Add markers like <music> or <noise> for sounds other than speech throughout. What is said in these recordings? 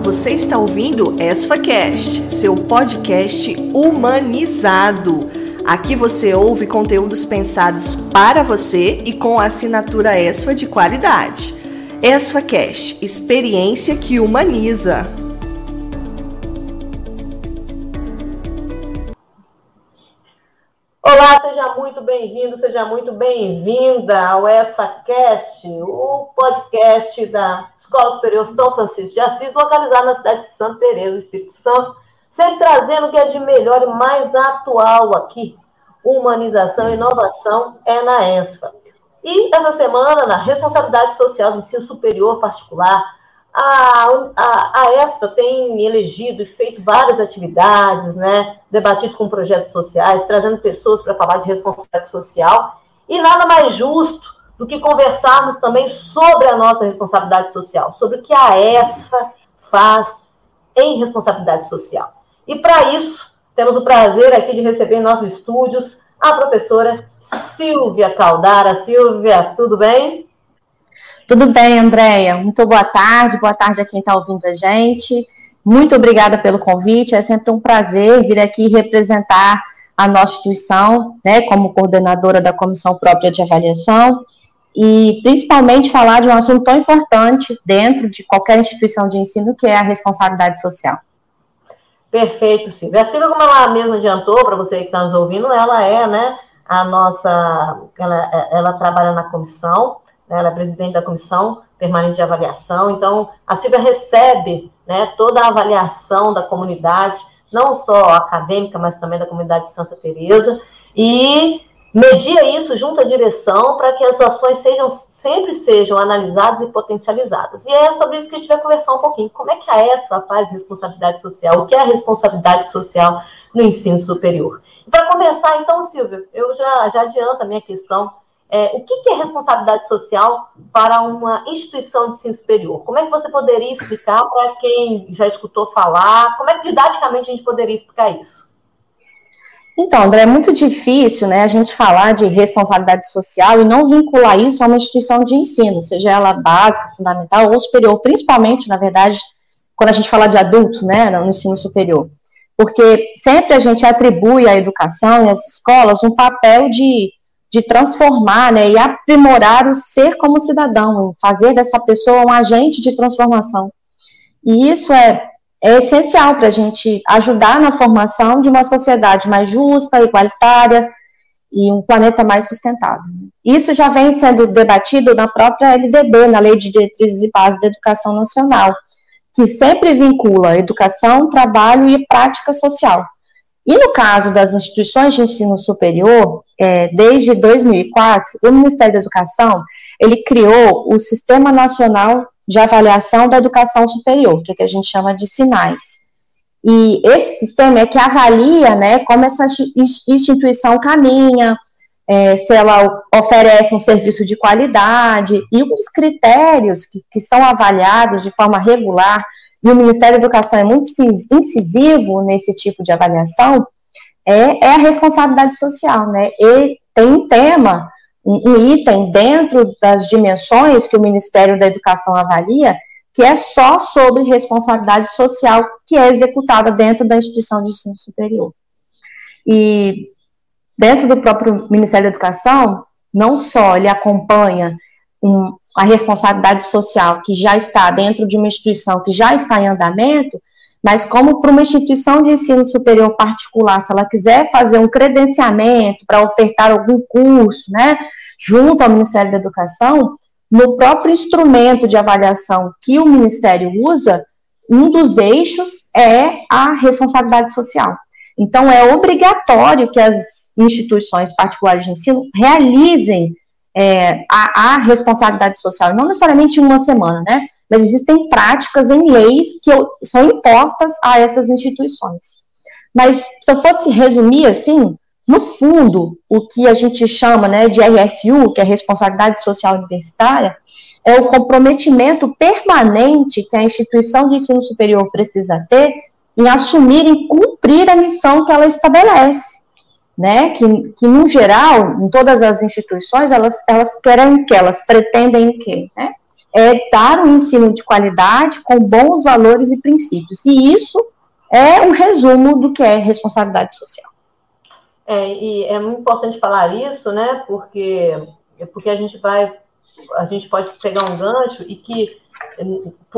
Você está ouvindo ESFACast, seu podcast humanizado. Aqui você ouve conteúdos pensados para você e com assinatura ESFA de qualidade. ESFACast, experiência que humaniza. Bem-vindo, seja muito bem-vinda ao ESFACast, o podcast da Escola Superior São Francisco de Assis, localizado na cidade de Santa Teresa, Espírito Santo, sempre trazendo o que é de melhor e mais atual aqui. Humanização e inovação é na ESFA. E essa semana, na responsabilidade social do ensino superior particular, a, a, a ESFA tem elegido e feito várias atividades, né, debatido com projetos sociais, trazendo pessoas para falar de responsabilidade social, e nada mais justo do que conversarmos também sobre a nossa responsabilidade social, sobre o que a ESFA faz em responsabilidade social. E para isso, temos o prazer aqui de receber em nossos estúdios a professora Silvia Caldara. Silvia, tudo bem? Tudo bem, Andréia. Muito boa tarde. Boa tarde a quem está ouvindo a gente. Muito obrigada pelo convite. É sempre um prazer vir aqui representar a nossa instituição, né, como coordenadora da Comissão Própria de Avaliação, e principalmente falar de um assunto tão importante dentro de qualquer instituição de ensino, que é a responsabilidade social. Perfeito, Silvia. A Silvia, como ela mesma adiantou, para você que está nos ouvindo, ela é, né, a nossa, ela, ela trabalha na comissão, né, ela é presidente da comissão permanente de avaliação, então a Silvia recebe né, toda a avaliação da comunidade, não só acadêmica, mas também da comunidade de Santa Teresa, e media isso junto à direção para que as ações sejam sempre sejam analisadas e potencializadas. E é sobre isso que a gente vai conversar um pouquinho. Como é que a ESFA faz responsabilidade social? O que é a responsabilidade social no ensino superior? Para começar, então, Silvia, eu já, já adianto a minha questão é, o que, que, é responsabilidade social para uma instituição de ensino superior? Como é que você poderia explicar para quem já escutou falar? Como é que didaticamente a gente poderia explicar isso? Então, André, é muito difícil né, a gente falar de responsabilidade social e não vincular isso a uma instituição de ensino, seja ela básica, fundamental ou superior, principalmente, na verdade, quando a gente fala de adultos, né, no ensino superior. Porque sempre a gente atribui à educação e às escolas um papel de de transformar né, e aprimorar o ser como cidadão, fazer dessa pessoa um agente de transformação. E isso é, é essencial para a gente ajudar na formação de uma sociedade mais justa, igualitária e um planeta mais sustentável. Isso já vem sendo debatido na própria LDB, na Lei de Diretrizes e Bases da Educação Nacional, que sempre vincula educação, trabalho e prática social. E no caso das instituições de ensino superior, é, desde 2004, o Ministério da Educação ele criou o Sistema Nacional de Avaliação da Educação Superior, que, é que a gente chama de SINAIS. E esse sistema é que avalia né, como essa instituição caminha, é, se ela oferece um serviço de qualidade, e os critérios que, que são avaliados de forma regular, e o Ministério da Educação é muito incisivo nesse tipo de avaliação, é, é a responsabilidade social, né? E tem um tema, um, um item dentro das dimensões que o Ministério da Educação avalia, que é só sobre responsabilidade social que é executada dentro da instituição de ensino superior. E dentro do próprio Ministério da Educação, não só ele acompanha um, a responsabilidade social que já está dentro de uma instituição que já está em andamento, mas como para uma instituição de ensino superior particular, se ela quiser fazer um credenciamento para ofertar algum curso, né, junto ao Ministério da Educação, no próprio instrumento de avaliação que o Ministério usa, um dos eixos é a responsabilidade social. Então, é obrigatório que as instituições particulares de ensino realizem é, a, a, responsabilidade social, não necessariamente uma semana, né? mas existem práticas em leis que são impostas a essas instituições. Mas se eu fosse resumir assim, no fundo, o que a gente chama né, de RSU, que é Responsabilidade Social Universitária, é o comprometimento permanente que a instituição de ensino superior precisa ter em assumir e cumprir a missão que ela estabelece. Né, que, que, no geral, em todas as instituições, elas, elas querem o que? Elas pretendem o quê? Né? é dar um ensino de qualidade com bons valores e princípios. E isso é um resumo do que é responsabilidade social. É, e é muito importante falar isso, né? Porque, porque a gente vai, a gente pode pegar um gancho e que,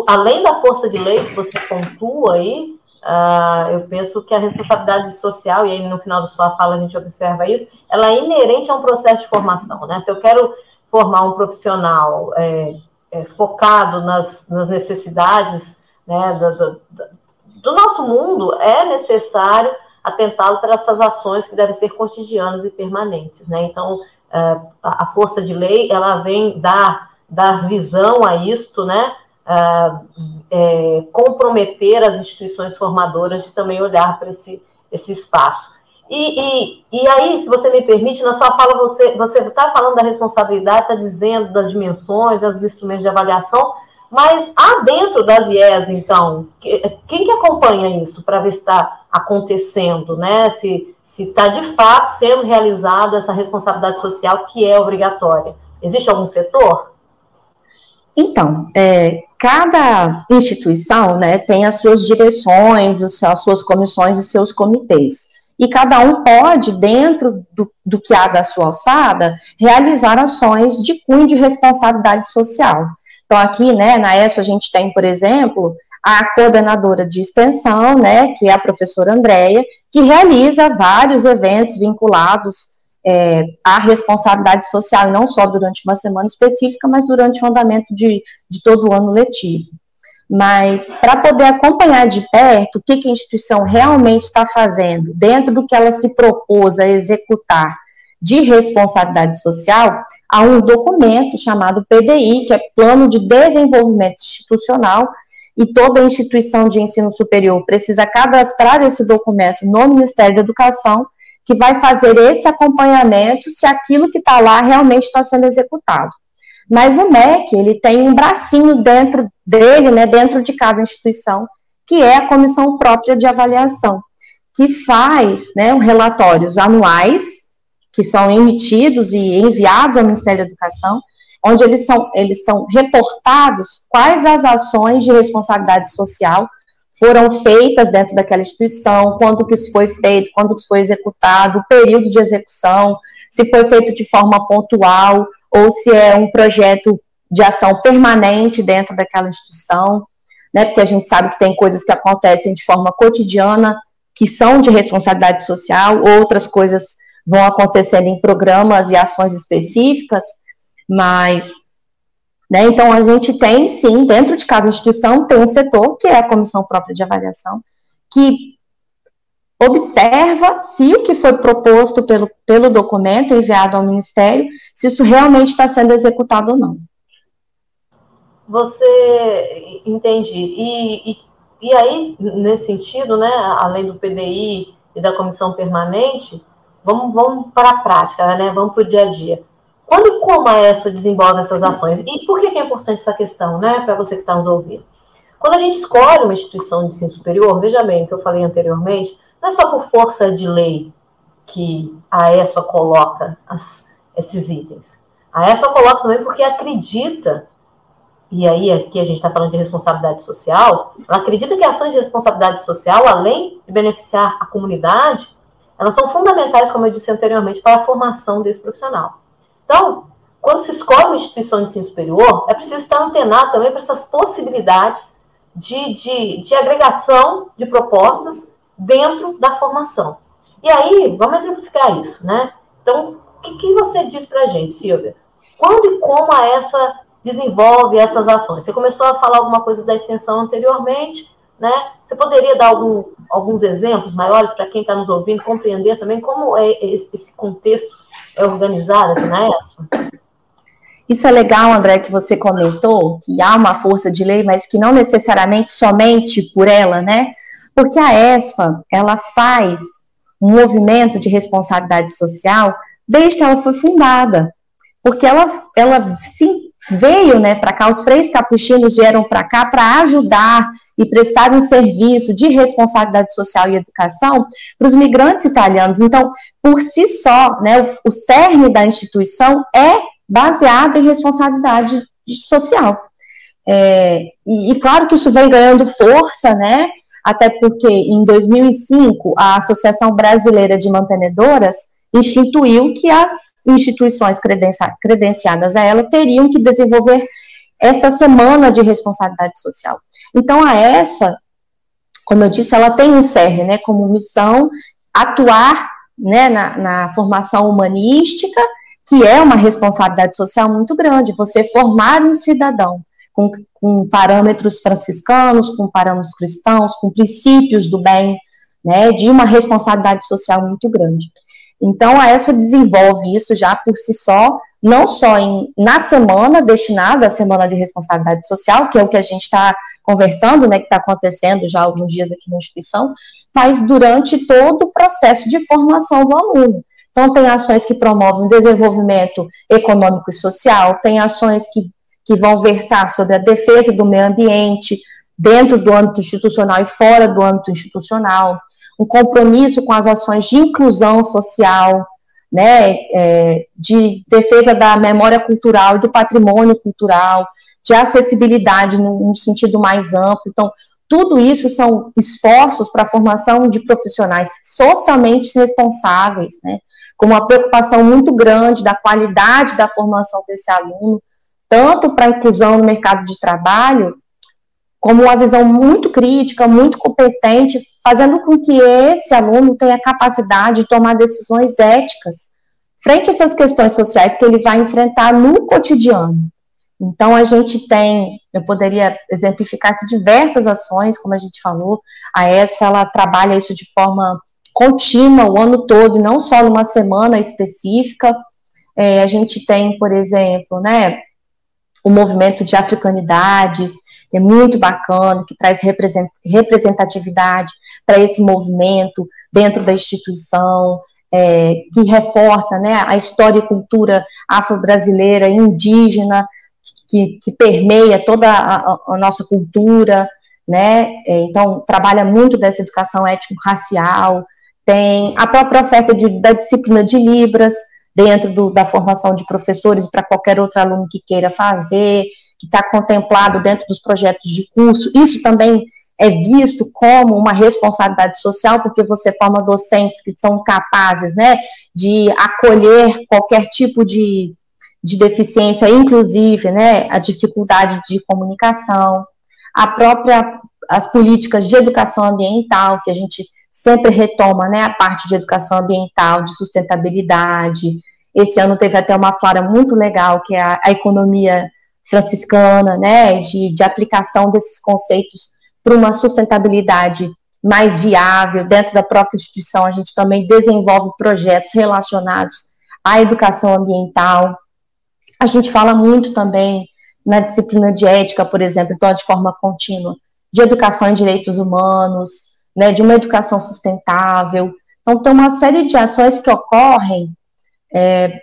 além da força de lei que você pontua aí, uh, eu penso que a responsabilidade social, e aí no final da sua fala a gente observa isso, ela é inerente a um processo de formação, né? Se eu quero formar um profissional é, é, focado nas, nas necessidades né, do, do, do, nosso mundo, é necessário atentá-lo para essas ações que devem ser cotidianas e permanentes. Né? Então, é, a força de lei, ela vem dar, dar visão a isto, né? É, é, comprometer as instituições formadoras de também olhar para esse, esse espaço. E, e, e aí, se você me permite, na sua fala você você está falando da responsabilidade, está dizendo das dimensões, dos instrumentos de avaliação, mas há dentro das IES, então, quem que acompanha isso para ver se está acontecendo, né? Se está de fato sendo realizado essa responsabilidade social que é obrigatória. Existe algum setor? Então, é, cada instituição né, tem as suas direções, as suas comissões e seus comitês e cada um pode, dentro do, do que há da sua alçada, realizar ações de cunho de responsabilidade social. Então, aqui, né, na ESO, a gente tem, por exemplo, a coordenadora de extensão, né, que é a professora Andréia, que realiza vários eventos vinculados é, à responsabilidade social, não só durante uma semana específica, mas durante o andamento de, de todo o ano letivo. Mas para poder acompanhar de perto o que, que a instituição realmente está fazendo, dentro do que ela se propôs a executar de responsabilidade social, há um documento chamado PDI, que é Plano de Desenvolvimento Institucional, e toda instituição de ensino superior precisa cadastrar esse documento no Ministério da Educação, que vai fazer esse acompanhamento se aquilo que está lá realmente está sendo executado. Mas o MEC, ele tem um bracinho dentro dele, né, dentro de cada instituição, que é a comissão própria de avaliação, que faz, né, relatórios anuais, que são emitidos e enviados ao Ministério da Educação, onde eles são, eles são reportados quais as ações de responsabilidade social foram feitas dentro daquela instituição, quando que isso foi feito, quando que isso foi executado, o período de execução, se foi feito de forma pontual, ou se é um projeto de ação permanente dentro daquela instituição, né? Porque a gente sabe que tem coisas que acontecem de forma cotidiana que são de responsabilidade social, outras coisas vão acontecendo em programas e ações específicas, mas né, então a gente tem sim, dentro de cada instituição, tem um setor, que é a comissão própria de avaliação, que observa se o que foi proposto pelo, pelo documento enviado ao Ministério, se isso realmente está sendo executado ou não. Você entende? E, e, e aí, nesse sentido, né, além do PDI e da comissão permanente, vamos, vamos para a prática, né, vamos para o dia a dia. Quando e como a ESPA desenvolve essas ações? E por que, é importante essa questão, né, para você que está nos ouvindo? Quando a gente escolhe uma instituição de ensino superior, veja bem o que eu falei anteriormente, não é só por força de lei que a ESPA coloca as, esses itens. A ESPA coloca também porque acredita, e aí aqui a gente está falando de responsabilidade social, ela acredita que ações de responsabilidade social, além de beneficiar a comunidade, elas são fundamentais, como eu disse anteriormente, para a formação desse profissional. Então, quando se escolhe uma instituição de ensino superior, é preciso estar antenado também para essas possibilidades de, de, de agregação de propostas dentro da formação. E aí, vamos exemplificar isso, né? Então, o que, que você diz para a gente, Silvia? Quando e como a ESFA desenvolve essas ações? Você começou a falar alguma coisa da extensão anteriormente, né? Você poderia dar algum, alguns exemplos maiores para quem está nos ouvindo compreender também como é esse contexto é organizado aqui na ESFA? Isso é legal, André, que você comentou que há uma força de lei, mas que não necessariamente somente por ela, né? Porque a ESFA, ela faz um movimento de responsabilidade social desde que ela foi fundada. Porque ela, ela sim, veio né, para cá, os três capuchinos vieram para cá para ajudar e prestar um serviço de responsabilidade social e educação para os migrantes italianos. Então, por si só, né, o, o cerne da instituição é baseado em responsabilidade social. É, e, e, claro que isso vem ganhando força, né? Até porque em 2005 a Associação Brasileira de Mantenedoras instituiu que as instituições credenciadas a ela teriam que desenvolver essa semana de responsabilidade social. Então a ESFA, como eu disse, ela tem um CERN, né, como missão atuar né, na, na formação humanística, que é uma responsabilidade social muito grande, você formar um cidadão com, com parâmetros franciscanos, com parâmetros cristãos, com princípios do bem, né, de uma responsabilidade social muito grande. Então, a ESFA desenvolve isso já por si só, não só em, na semana destinada à Semana de Responsabilidade Social, que é o que a gente está conversando, né, que está acontecendo já há alguns dias aqui na instituição, mas durante todo o processo de formação do aluno. Então, tem ações que promovem o desenvolvimento econômico e social, tem ações que que vão versar sobre a defesa do meio ambiente, dentro do âmbito institucional e fora do âmbito institucional, um compromisso com as ações de inclusão social, né, é, de defesa da memória cultural e do patrimônio cultural, de acessibilidade num, sentido mais amplo. Então, tudo isso são esforços para a formação de profissionais socialmente responsáveis, né, com uma preocupação muito grande da qualidade da formação desse aluno, tanto para a inclusão no mercado de trabalho, como uma visão muito crítica, muito competente, fazendo com que esse aluno tenha capacidade de tomar decisões éticas frente a essas questões sociais que ele vai enfrentar no cotidiano. Então, a gente tem, eu poderia exemplificar aqui diversas ações, como a gente falou, a ESF, ela trabalha isso de forma contínua, o ano todo, não só numa semana específica. É, a gente tem, por exemplo, né, o movimento de africanidades, que é muito bacana, que traz representatividade para esse movimento dentro da instituição, é, que reforça né, a história e cultura afro-brasileira, indígena, que, que, permeia toda a, a nossa cultura, né? É, então, trabalha muito dessa educação étnico-racial, tem a própria oferta de, da disciplina de Libras, dentro do, da formação de professores para qualquer outro aluno que queira fazer, que está contemplado dentro dos projetos de curso. Isso também é visto como uma responsabilidade social, porque você forma docentes que são capazes né, de acolher qualquer tipo de, de deficiência, inclusive né, a dificuldade de comunicação, a própria as políticas de educação ambiental, que a gente sempre retoma né, a parte de educação ambiental, de sustentabilidade. Esse ano teve até uma flora muito legal, que é a, a economia franciscana, né, de, de aplicação desses conceitos para uma sustentabilidade mais viável. Dentro da própria instituição, a gente também desenvolve projetos relacionados à educação ambiental. A gente fala muito também na disciplina de ética, por exemplo, então, de forma contínua, de educação em direitos humanos, né, de uma educação sustentável. Então, tem uma série de ações que ocorrem é,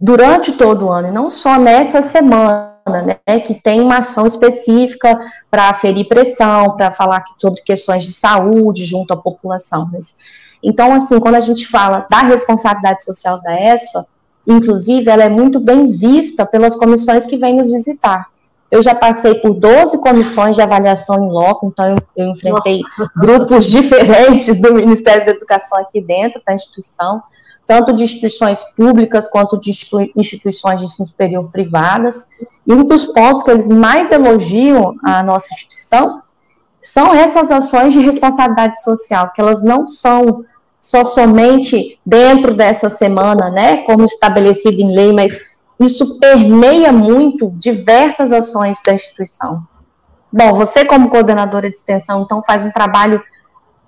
durante todo o ano, e não só nessa semana, né, que tem uma ação específica para aferir pressão, para falar sobre questões de saúde junto à população. Mas, então, assim, quando a gente fala da responsabilidade social da ESFA, inclusive, ela é muito bem vista pelas comissões que vêm nos visitar. Eu já passei por 12 comissões de avaliação em loco, então eu, eu enfrentei grupos <laughs> diferentes do Ministério da Educação aqui dentro da instituição, tanto de instituições públicas quanto de instituições de ensino superior privadas. E um dos pontos que eles mais elogiam a nossa instituição são essas ações de responsabilidade social, que elas não são só somente dentro dessa semana, né, como estabelecido em lei, mas isso permeia muito diversas ações da instituição. Bom, você como coordenadora de extensão, então faz um trabalho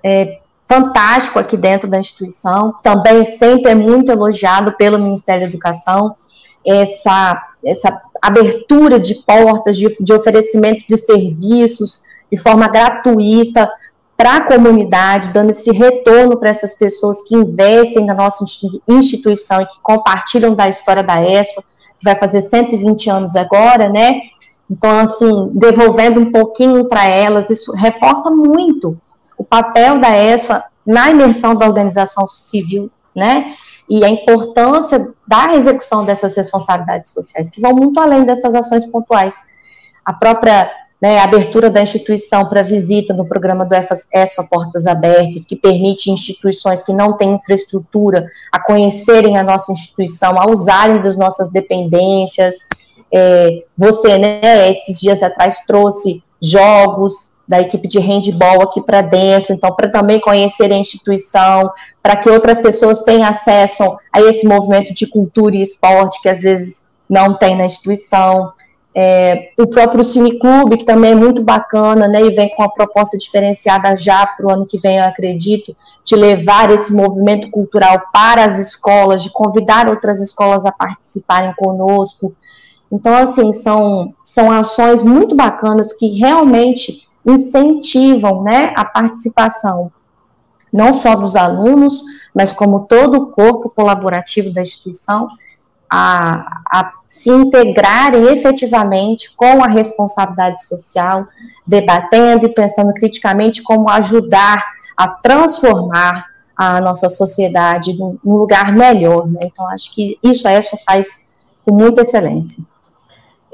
é, fantástico aqui dentro da instituição, também sempre é muito elogiado pelo Ministério da Educação, essa, essa abertura de portas, de, de oferecimento de serviços de forma gratuita para a comunidade, dando esse retorno para essas pessoas que investem na nossa instituição e que compartilham da história da ESO, vai fazer 120 anos agora, né? Então, assim, devolvendo um pouquinho para elas, isso reforça muito o papel da ESFA na imersão da organização civil, né? E a importância da execução dessas responsabilidades sociais, que vão muito além dessas ações pontuais. a própria né, abertura da instituição para visita no programa do ESFA Portas Abertas, que permite instituições que não têm infraestrutura a conhecerem a nossa instituição, a usarem das nossas dependências. É, você, né, esses dias atrás trouxe jogos da equipe de handball aqui para dentro, então para também conhecer a instituição, para que outras pessoas tenham acesso a esse movimento de cultura e esporte que às vezes não tem na instituição. É, o próprio Cineclube, que também é muito bacana, né, e vem com uma proposta diferenciada já para o ano que vem, eu acredito, de levar esse movimento cultural para as escolas, de convidar outras escolas a participarem conosco. Então, assim, são, são ações muito bacanas que realmente incentivam né, a participação, não só dos alunos, mas como todo o corpo colaborativo da instituição, a, a se integrarem efetivamente com a responsabilidade social, debatendo e pensando criticamente como ajudar a transformar a nossa sociedade num, lugar melhor. Né? Então, acho que isso a ESFA faz com muita excelência.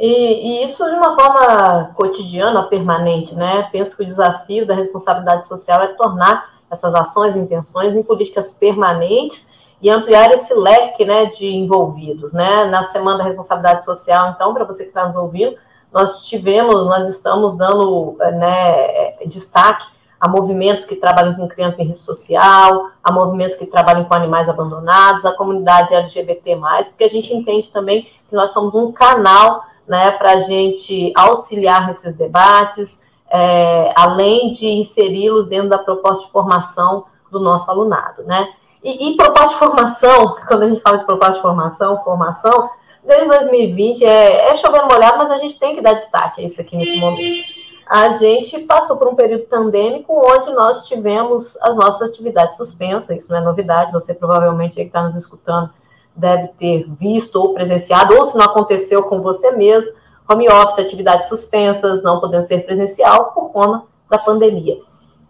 E, e, isso de uma forma cotidiana, permanente, né? Penso que o desafio da responsabilidade social é tornar essas ações e intenções em políticas permanentes e ampliar esse leque né, de envolvidos. Né? Na Semana da Responsabilidade Social, então, para você que está nos ouvindo, nós tivemos, nós estamos dando né, destaque a movimentos que trabalham com crianças em risco social, a movimentos que trabalham com animais abandonados, a comunidade LGBT+, porque a gente entende também que nós somos um canal né, para a gente auxiliar nesses debates, é, além de inseri-los dentro da proposta de formação do nosso alunado, né? E, e proposta de formação, <laughs> quando a gente fala de proposta de formação, formação, desde 2020 é, é molhado, mas a gente tem que dar destaque a isso aqui nesse momento. A gente passou por um período pandêmico onde nós tivemos as nossas atividades suspensas, isso não é novidade, você provavelmente aí que está nos escutando deve ter visto ou presenciado, ou se não aconteceu com você mesmo, home office, atividades suspensas, não podendo ser presencial por conta da pandemia.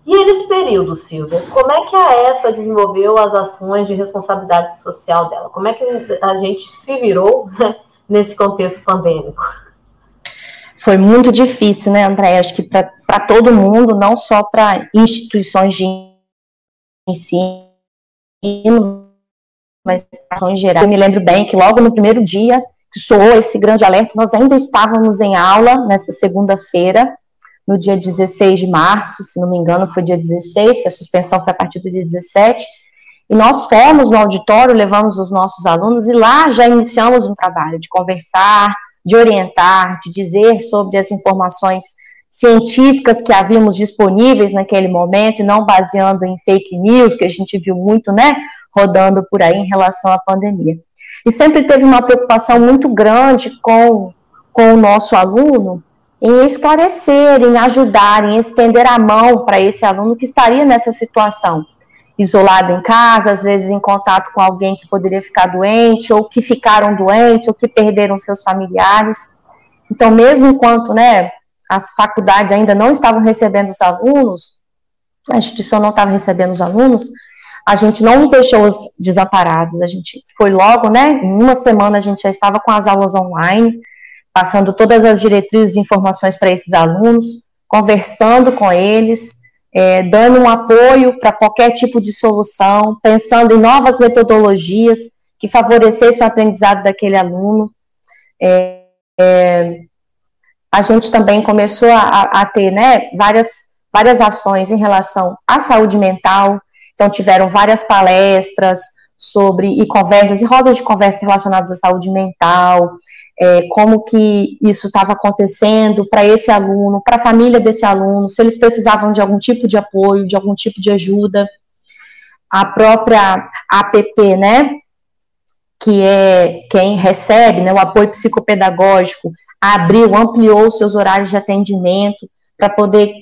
E nesse período, Silvia, como é que a ESPA desenvolveu as ações de responsabilidade social dela? Como é que a gente se virou né, nesse contexto pandêmico? Foi muito difícil, né, André? Acho que para todo mundo, não só para instituições de ensino, mas ações gerais. Eu me lembro bem que logo no primeiro dia que soou esse grande alerta, nós ainda estávamos em aula nessa segunda-feira, no dia 16 de março, se não me engano, foi dia 16, que a suspensão foi a partir do dia 17. E nós fomos no auditório, levamos os nossos alunos e lá já iniciamos um trabalho de conversar, de orientar, de dizer sobre as informações científicas que havíamos disponíveis naquele momento e não baseando em fake news, que a gente viu muito, né, rodando por aí em relação à pandemia. E sempre teve uma preocupação muito grande com, com o nosso aluno, em esclarecer, em ajudar, em estender a mão para esse aluno que estaria nessa situação, isolado em casa, às vezes em contato com alguém que poderia ficar doente, ou que ficaram doentes, ou que perderam seus familiares. Então, mesmo enquanto né, as faculdades ainda não estavam recebendo os alunos, a instituição não estava recebendo os alunos, a gente não os deixou desamparados, a gente foi logo, né, em uma semana a gente já estava com as aulas online, passando todas as diretrizes e informações para esses alunos, conversando com eles, é, dando um apoio para qualquer tipo de solução, pensando em novas metodologias que favorecessem o aprendizado daquele aluno. É, é, a gente também começou a, a, ter né, várias, várias ações em relação à saúde mental, então tiveram várias palestras sobre e conversas e rodas de conversa relacionadas à saúde mental, é, como que isso estava acontecendo para esse aluno, para a família desse aluno, se eles precisavam de algum tipo de apoio, de algum tipo de ajuda. A própria APP, né, que é quem recebe né, o apoio psicopedagógico, abriu, ampliou seus horários de atendimento para poder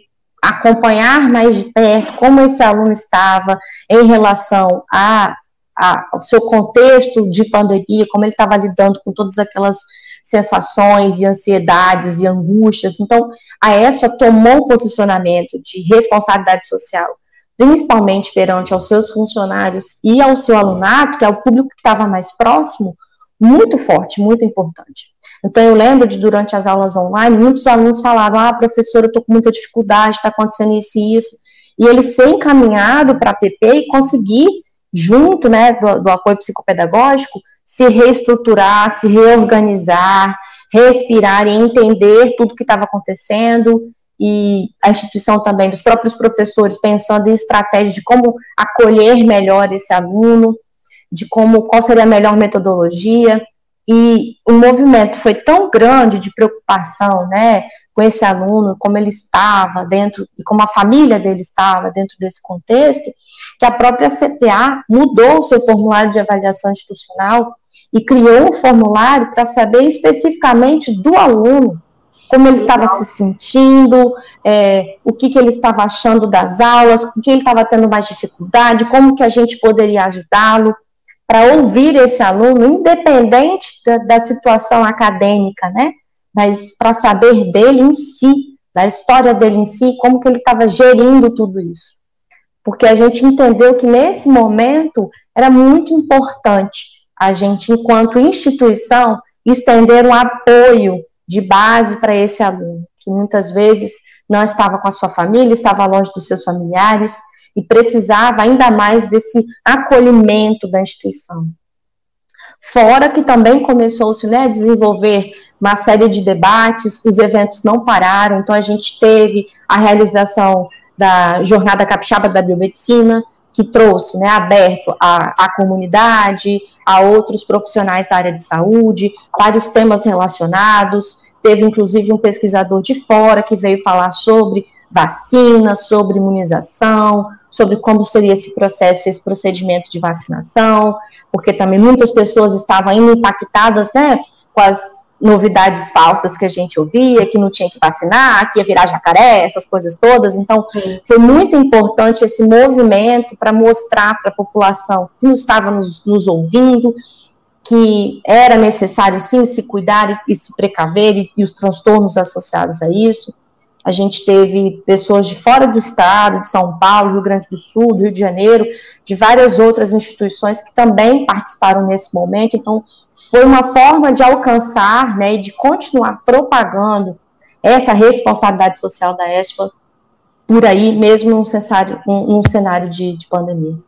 acompanhar mais de perto como esse aluno estava em relação a, a, ao seu contexto de pandemia, como ele estava lidando com todas aquelas sensações e ansiedades e angústias. Então, a ESFA tomou um posicionamento de responsabilidade social, principalmente perante aos seus funcionários e ao seu alunato, que é o público que estava mais próximo, muito forte, muito importante. Então, eu lembro de, durante as aulas online, muitos alunos falaram: ah, professora, eu estou com muita dificuldade, está acontecendo isso e isso. E ele ser encaminhado para a PP e conseguir, junto né, do, do apoio psicopedagógico, se reestruturar, se reorganizar, respirar e entender tudo que estava acontecendo e a instituição também dos próprios professores pensando em estratégias de como acolher melhor esse aluno, de como qual seria a melhor metodologia. E o movimento foi tão grande de preocupação, né, com esse aluno, como ele estava dentro e como a família dele estava dentro desse contexto, que a própria CPA mudou o seu formulário de avaliação institucional e criou um formulário para saber especificamente do aluno como ele estava se sentindo, é, o que, que ele estava achando das aulas, o que ele estava tendo mais dificuldade, como que a gente poderia ajudá-lo, para ouvir esse aluno, independente da, da situação acadêmica, né? Mas para saber dele em si, da história dele em si, como que ele estava gerindo tudo isso. Porque a gente entendeu que nesse momento era muito importante a gente, enquanto instituição, estender um apoio de base para esse aluno, que muitas vezes não estava com a sua família, estava longe dos seus familiares e precisava ainda mais desse acolhimento da instituição. Fora que também começou-se né, a desenvolver uma série de debates, os eventos não pararam, então a gente teve a realização da Jornada Capixaba da Biomedicina, que trouxe, né, aberto à, à comunidade, a outros profissionais da área de saúde, vários temas relacionados. Teve inclusive um pesquisador de fora que veio falar sobre vacina, sobre imunização, sobre como seria esse processo, esse procedimento de vacinação, porque também muitas pessoas estavam ainda impactadas, né, com as novidades falsas que a gente ouvia, que não tinha que vacinar, que ia virar jacaré, essas coisas todas. Então, Sim. foi muito importante esse movimento para mostrar para a população que não estava nos, nos, ouvindo que era necessário sim se cuidar e, e se precaver e, e os transtornos associados a isso. A gente teve pessoas de fora do estado, de São Paulo, Rio Grande do Sul, do Rio de Janeiro, de várias outras instituições que também participaram nesse momento. Então, foi uma forma de alcançar né, e de continuar propagando essa responsabilidade social da ESPA por aí, mesmo num cenário, num cenário de, de pandemia.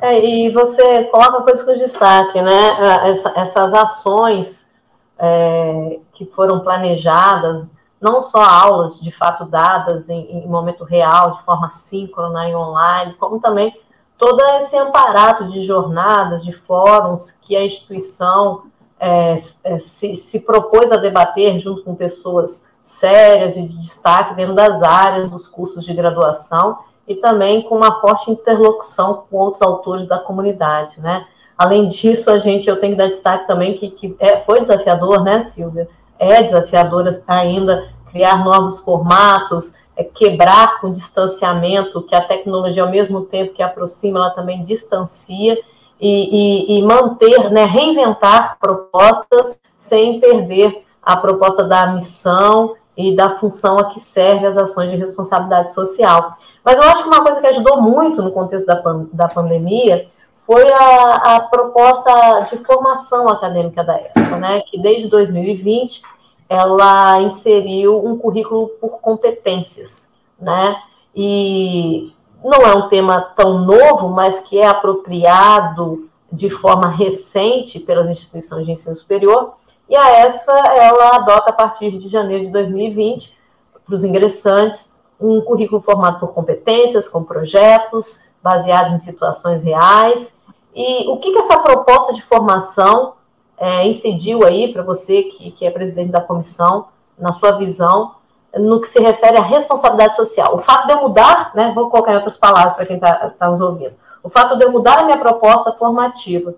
É, e você coloca coisas com destaque, né? Essa, essas ações é, que foram planejadas, não só aulas de fato dadas em, em momento real, de forma síncrona e online, como também todo esse aparato de jornadas, de fóruns que a instituição é, é, se, se, propôs a debater junto com pessoas sérias e de destaque dentro das áreas dos cursos de graduação e também com uma forte interlocução com outros autores da comunidade, né? Além disso, a gente, eu tenho que dar destaque também que, que é, foi desafiador, né, Silvia? É desafiador ainda criar novos formatos, é, quebrar com distanciamento, que a tecnologia, ao mesmo tempo que aproxima, ela também distancia, e, e, e manter, né, reinventar propostas sem perder a proposta da missão e da função a que serve as ações de responsabilidade social. Mas eu acho que uma coisa que ajudou muito no contexto da, da pandemia foi a, a proposta de formação acadêmica da ESPA, né, que desde 2020 ela inseriu um currículo por competências, né? E não é um tema tão novo, mas que é apropriado de forma recente pelas instituições de ensino superior. E a ESFA, ela adota a partir de janeiro de 2020, para os ingressantes, um currículo formado por competências, com projetos, baseados em situações reais. E o que, que essa proposta de formação é, incidiu aí para você, que, que é presidente da comissão, na sua visão, no que se refere à responsabilidade social. O fato de eu mudar, né, vou colocar em outras palavras para quem está tá nos ouvindo, o fato de eu mudar a minha proposta formativa,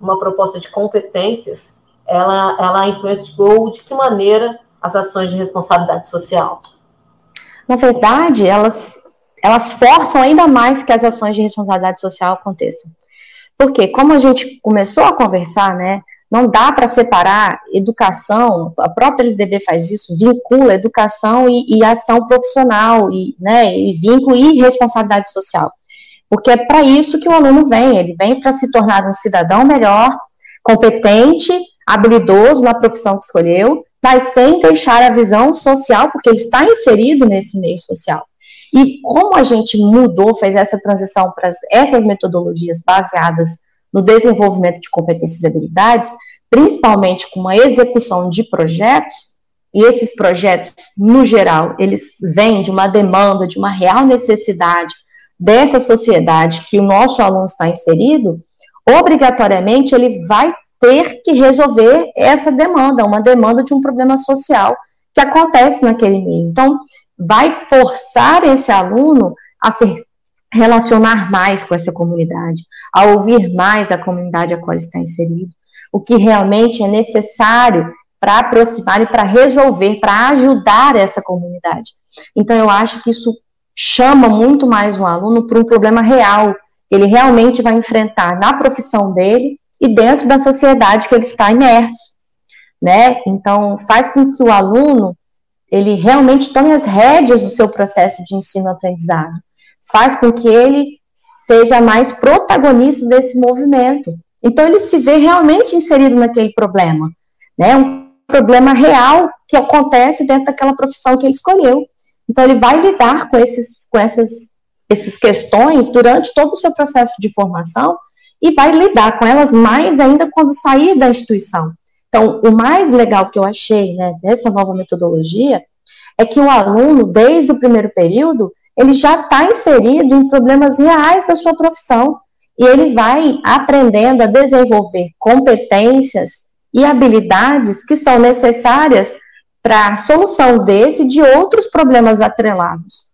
uma proposta de competências, ela, ela influenciou de que maneira as ações de responsabilidade social? Na verdade, elas, elas forçam ainda mais que as ações de responsabilidade social aconteçam. Porque, como a gente começou a conversar, né, não dá para separar educação, a própria LDB faz isso, vincula educação e, e ação profissional, e, né, e vínculo e responsabilidade social. Porque é para isso que o aluno vem, ele vem para se tornar um cidadão melhor, competente, habilidoso na profissão que escolheu, mas sem deixar a visão social, porque ele está inserido nesse meio social. E como a gente mudou, fez essa transição para essas metodologias baseadas no desenvolvimento de competências e habilidades, principalmente com uma execução de projetos, e esses projetos, no geral, eles vêm de uma demanda, de uma real necessidade dessa sociedade que o nosso aluno está inserido, obrigatoriamente ele vai ter que resolver essa demanda, uma demanda de um problema social que acontece naquele meio. Então, vai forçar esse aluno a se relacionar mais com essa comunidade, a ouvir mais a comunidade a qual está inserido, o que realmente é necessário para aproximar e para resolver, para ajudar essa comunidade. Então, eu acho que isso chama muito mais o aluno para um problema real, que ele realmente vai enfrentar na profissão dele e dentro da sociedade que ele está imerso, né? Então, faz com que o aluno ele realmente tome as rédeas do seu processo de ensino-aprendizado, faz com que ele seja mais protagonista desse movimento. Então, ele se vê realmente inserido naquele problema, né? Um problema real que acontece dentro daquela profissão que ele escolheu. Então, ele vai lidar com, esses, com essas, essas questões durante todo o seu processo de formação e vai lidar com elas mais ainda quando sair da instituição. Então, o mais legal que eu achei né, dessa nova metodologia é que o aluno, desde o primeiro período, ele já está inserido em problemas reais da sua profissão e ele vai aprendendo a desenvolver competências e habilidades que são necessárias para a solução desse e de outros problemas atrelados.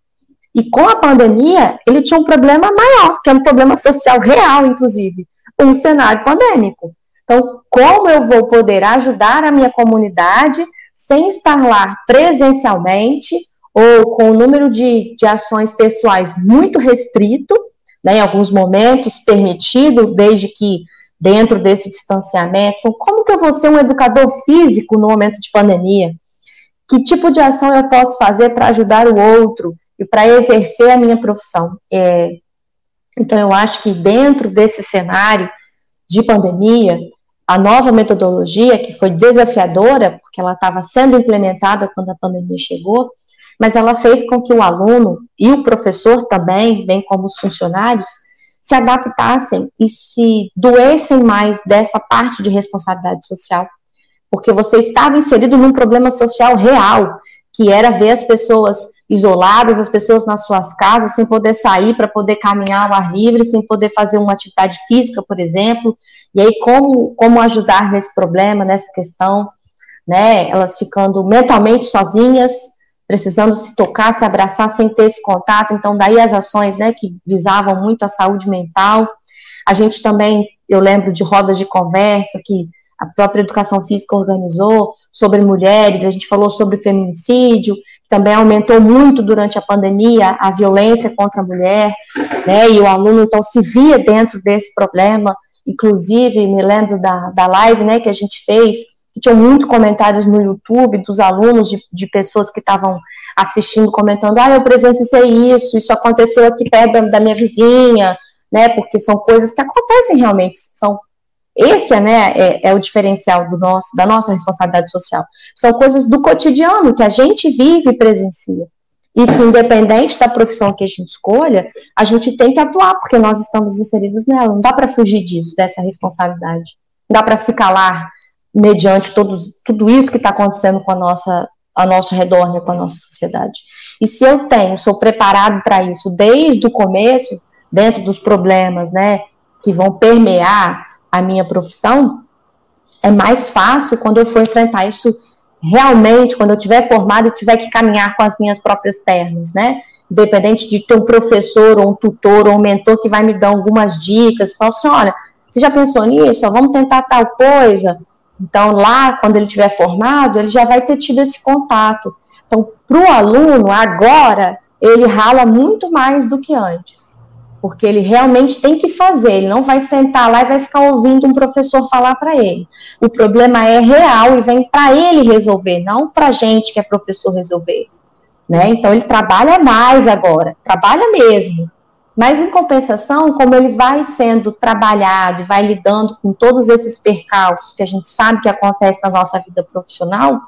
E com a pandemia, ele tinha um problema maior, que é um problema social real, inclusive, um cenário pandêmico. Então, como eu vou poder ajudar a minha comunidade sem estar lá presencialmente ou com o número de, de ações pessoais muito restrito, né, em alguns momentos permitido, desde que dentro desse distanciamento, como que eu vou ser um educador físico no momento de pandemia? Que tipo de ação eu posso fazer para ajudar o outro e para exercer a minha profissão? É, então, eu acho que dentro desse cenário de pandemia, a nova metodologia, que foi desafiadora, porque ela estava sendo implementada quando a pandemia chegou, mas ela fez com que o aluno e o professor também, bem como os funcionários, se adaptassem e se doessem mais dessa parte de responsabilidade social. Porque você estava inserido num problema social real, que era ver as pessoas isoladas, as pessoas nas suas casas, sem poder sair para poder caminhar ao ar livre, sem poder fazer uma atividade física, por exemplo. E aí, como, como ajudar nesse problema, nessa questão, né? Elas ficando mentalmente sozinhas, precisando se tocar, se abraçar sem ter esse contato. Então, daí as ações, né, que visavam muito a saúde mental. A gente também, eu lembro de rodas de conversa que a própria educação física organizou sobre mulheres, a gente falou sobre feminicídio, também aumentou muito durante a pandemia a violência contra a mulher, né, e o aluno então se via dentro desse problema, inclusive me lembro da, da live, né, que a gente fez, que tinha muitos comentários no YouTube dos alunos, de, de pessoas que estavam assistindo, comentando, ah, eu presenciei isso, isso aconteceu aqui perto da, da minha vizinha, né, porque são coisas que acontecem realmente, são esse é, né, é, é, o diferencial do nosso, da nossa responsabilidade social. São coisas do cotidiano que a gente vive e presencia. E que, independente da profissão que a gente escolha, a gente tem que atuar, porque nós estamos inseridos nela. Não dá para fugir disso, dessa responsabilidade. Não dá para se calar mediante todos, tudo isso que está acontecendo com a nossa, ao nosso redor, né, com a nossa sociedade. E se eu tenho, sou preparado para isso desde o começo, dentro dos problemas, né, que vão permear a minha profissão, é mais fácil quando eu for enfrentar isso realmente, quando eu tiver formado e tiver que caminhar com as minhas próprias pernas, né? Independente de ter um professor ou um tutor ou um mentor que vai me dar algumas dicas, fala assim, olha, você já pensou nisso? vamos tentar tal coisa. Então, lá, quando ele tiver formado, ele já vai ter tido esse contato. Então, para o aluno, agora, ele rala muito mais do que antes porque ele realmente tem que fazer, ele não vai sentar lá e vai ficar ouvindo um professor falar para ele. O problema é real e vem para ele resolver, não para a gente que é professor resolver. Né? Então ele trabalha mais agora, trabalha mesmo. Mas, em compensação, como ele vai sendo trabalhado vai lidando com todos esses percalços que a gente sabe que acontece na nossa vida profissional,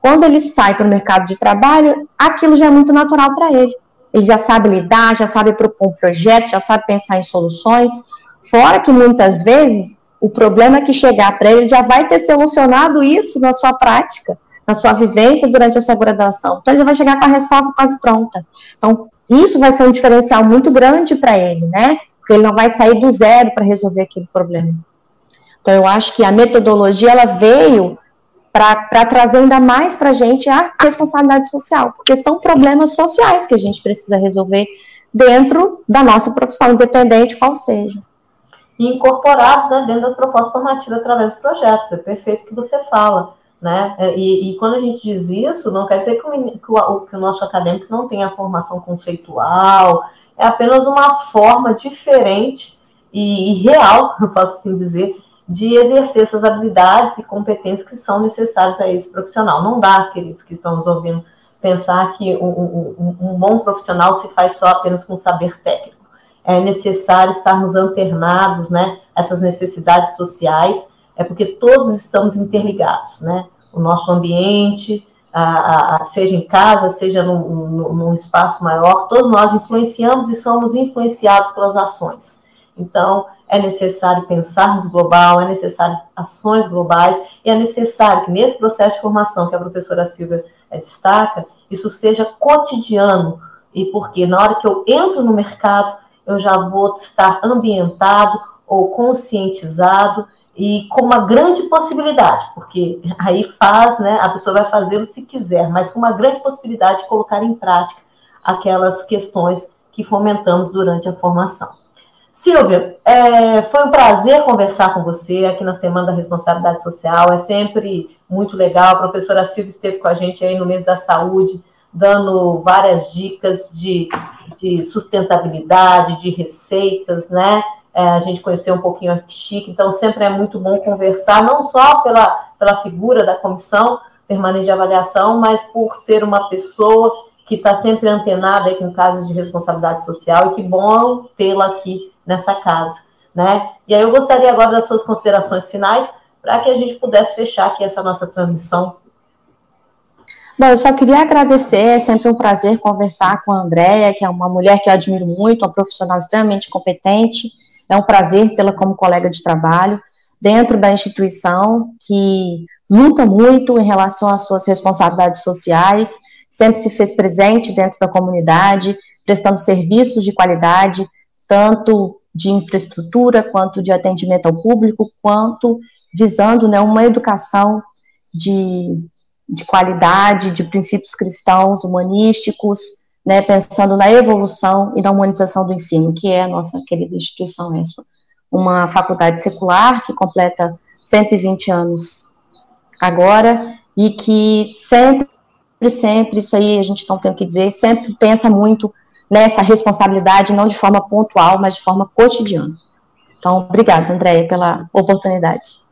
quando ele sai para o mercado de trabalho, aquilo já é muito natural para ele. Ele já sabe lidar, já sabe propor um projeto, já sabe pensar em soluções. Fora que muitas vezes o problema que chegar para ele já vai ter solucionado isso na sua prática, na sua vivência durante essa graduação. Então ele já vai chegar com a resposta quase pronta. Então, isso vai ser um diferencial muito grande para ele, né? Porque ele não vai sair do zero para resolver aquele problema. Então, eu acho que a metodologia ela veio para trazer ainda mais para a gente a responsabilidade social, porque são problemas sociais que a gente precisa resolver dentro da nossa profissão, independente qual seja. E incorporados né, dentro das propostas formativas através dos projetos, é perfeito o que você fala. Né? É, e, e, quando a gente diz isso, não quer dizer que o, que, o, que o, nosso acadêmico não tenha formação conceitual, é apenas uma forma diferente e, e real, <laughs> eu posso assim dizer, de exercer essas habilidades e competências que são necessárias a esse profissional. Não dá, queridos que estão nos ouvindo, pensar que um, um, um bom profissional se faz só apenas com saber técnico. É necessário estarmos antenados, né, essas necessidades sociais é porque todos estamos interligados, né? O nosso ambiente, a, a, seja em casa, seja num, num, num, espaço maior, todos nós influenciamos e somos influenciados pelas ações. Então, é necessário pensarmos global, é necessário ações globais, e é necessário que nesse processo de formação que a professora Silvia é, destaca, isso seja cotidiano, e porque na hora que eu entro no mercado, eu já vou estar ambientado ou conscientizado e com uma grande possibilidade, porque aí faz, né, a pessoa vai fazê-lo se quiser, mas com uma grande possibilidade de colocar em prática aquelas questões que fomentamos durante a formação. Silvia, é, foi um prazer conversar com você aqui na Semana da Responsabilidade Social, é sempre muito legal, a professora Silvia esteve com a gente aí no mês da saúde, dando várias dicas de, de sustentabilidade, de receitas, né, é, a gente conheceu um pouquinho a Chique, então sempre é muito bom conversar, não só pela, pela figura da comissão permanente de avaliação, mas por ser uma pessoa que está sempre antenada aí com casos de responsabilidade social, e que bom tê-la aqui nessa casa, né? E aí eu gostaria agora das suas considerações finais, para que a gente pudesse fechar aqui essa nossa transmissão. Bom, eu só queria agradecer, é sempre um prazer conversar com a Andréia, que é uma mulher que eu admiro muito, uma profissional extremamente competente, é um prazer tê-la como colega de trabalho dentro da instituição que luta muito em relação às suas responsabilidades sociais, sempre se fez presente dentro da comunidade, prestando serviços de qualidade, tanto de infraestrutura, quanto de atendimento ao público, quanto visando né, uma educação de, de qualidade, de princípios cristãos, humanísticos, né, pensando na evolução e na humanização do ensino, que é a nossa querida instituição ESPA. Uma faculdade secular que completa 120 anos agora e que sempre, sempre, isso aí a gente não tem o que dizer, sempre pensa muito nessa responsabilidade, não de forma pontual, mas de forma cotidiana. Então, obrigada, Andréia, pela oportunidade.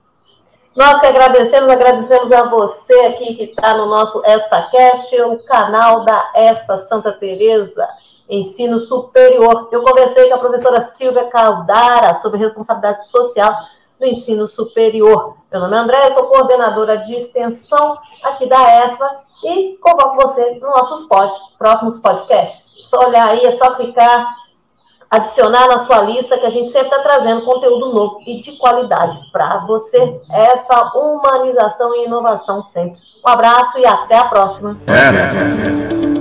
Nós que agradecemos, agradecemos a você aqui que está no nosso ESPAcast, o canal da ESPA Santa Teresa, Ensino Superior. Eu conversei com a professora Silvia Caldara sobre responsabilidade social do ensino superior. Meu nome é André, sou coordenadora de extensão aqui da ESPA e convoco você nos nossos pod, próximos podcasts. Só olhar aí, é só clicar adicionar na sua lista, que a gente sempre está trazendo conteúdo novo e de qualidade para você. Essa humanização e inovação sempre. Um abraço e até a próxima. É.